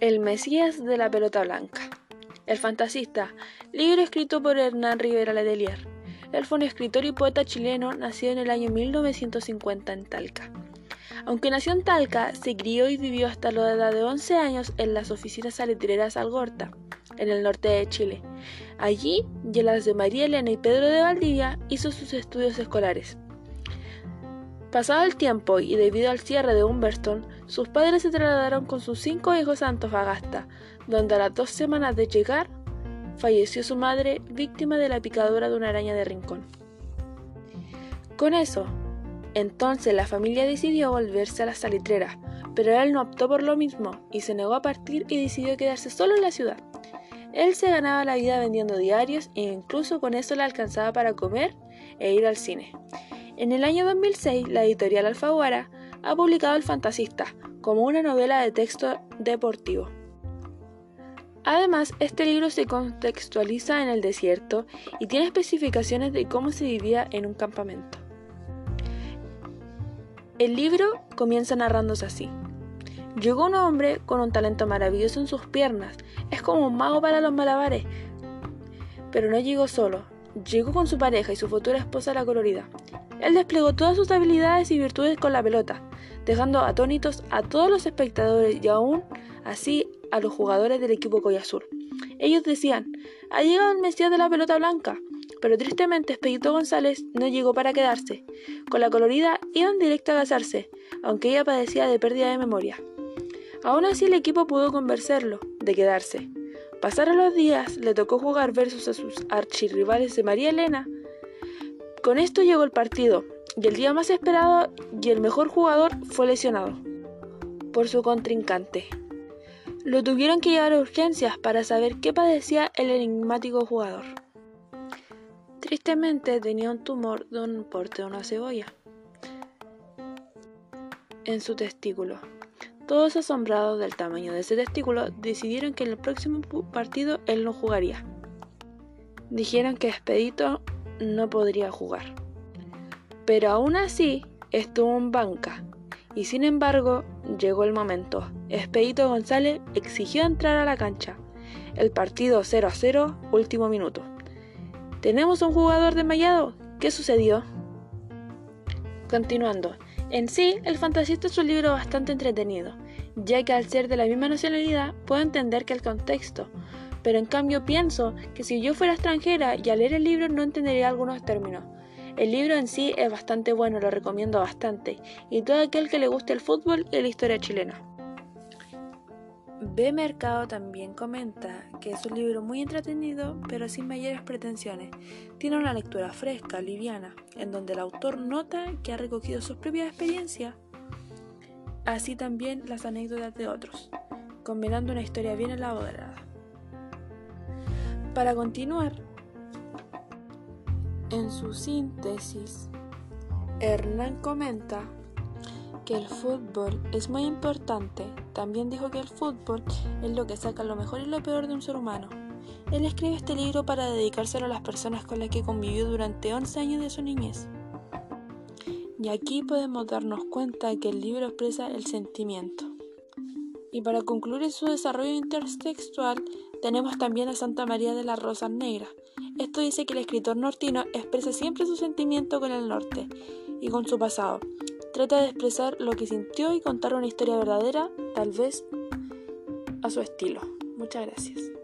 El Mesías de la pelota blanca. El fantasista, libro escrito por Hernán Rivera Letelier. Él fue un escritor y poeta chileno nacido en el año 1950 en Talca. Aunque nació en Talca, se crió y vivió hasta la edad de 11 años en las oficinas salitreras Algorta, en el norte de Chile. Allí, y en las de María Elena y Pedro de Valdivia, hizo sus estudios escolares. Pasado el tiempo y debido al cierre de Humberston, sus padres se trasladaron con sus cinco hijos a Antofagasta, donde a las dos semanas de llegar falleció su madre víctima de la picadura de una araña de rincón. Con eso, entonces la familia decidió volverse a la salitrera, pero él no optó por lo mismo y se negó a partir y decidió quedarse solo en la ciudad. Él se ganaba la vida vendiendo diarios e incluso con eso le alcanzaba para comer e ir al cine. En el año 2006, la editorial Alfaguara ha publicado El Fantasista como una novela de texto deportivo. Además, este libro se contextualiza en el desierto y tiene especificaciones de cómo se vivía en un campamento. El libro comienza narrándose así. Llegó un hombre con un talento maravilloso en sus piernas, es como un mago para los malabares, pero no llegó solo, llegó con su pareja y su futura esposa la colorida. Él desplegó todas sus habilidades y virtudes con la pelota, dejando atónitos a todos los espectadores y aún así a los jugadores del equipo Azul. Ellos decían, ha llegado el Mesías de la pelota blanca, pero tristemente Expedito González no llegó para quedarse. Con la colorida iban directo a casarse, aunque ella padecía de pérdida de memoria. Aún así el equipo pudo convencerlo de quedarse. Pasaron los días, le tocó jugar versus a sus archirrivales de María Elena, con esto llegó el partido, y el día más esperado y el mejor jugador fue lesionado por su contrincante. Lo tuvieron que llevar a urgencias para saber qué padecía el enigmático jugador. Tristemente tenía un tumor de un porte de una cebolla en su testículo. Todos asombrados del tamaño de ese testículo decidieron que en el próximo partido él no jugaría. Dijeron que Expedito no podría jugar. Pero aún así estuvo en banca y sin embargo llegó el momento. Expedito González exigió entrar a la cancha. El partido 0 a 0, último minuto. ¿Tenemos un jugador desmayado? ¿Qué sucedió? Continuando. En sí, El Fantasista es un libro bastante entretenido, ya que al ser de la misma nacionalidad puedo entender que el contexto, pero en cambio pienso que si yo fuera extranjera y al leer el libro no entendería algunos términos. El libro en sí es bastante bueno, lo recomiendo bastante, y todo aquel que le guste el fútbol y la historia chilena. B Mercado también comenta que es un libro muy entretenido, pero sin mayores pretensiones. Tiene una lectura fresca, liviana, en donde el autor nota que ha recogido sus propias experiencias, así también las anécdotas de otros, combinando una historia bien elaborada. Para continuar, en su síntesis, Hernán comenta que el fútbol es muy importante. También dijo que el fútbol es lo que saca lo mejor y lo peor de un ser humano. Él escribe este libro para dedicárselo a las personas con las que convivió durante 11 años de su niñez. Y aquí podemos darnos cuenta que el libro expresa el sentimiento. Y para concluir su desarrollo intertextual, tenemos también a Santa María de las Rosas Negras. Esto dice que el escritor nortino expresa siempre su sentimiento con el norte y con su pasado. Trata de expresar lo que sintió y contar una historia verdadera, tal vez a su estilo. Muchas gracias.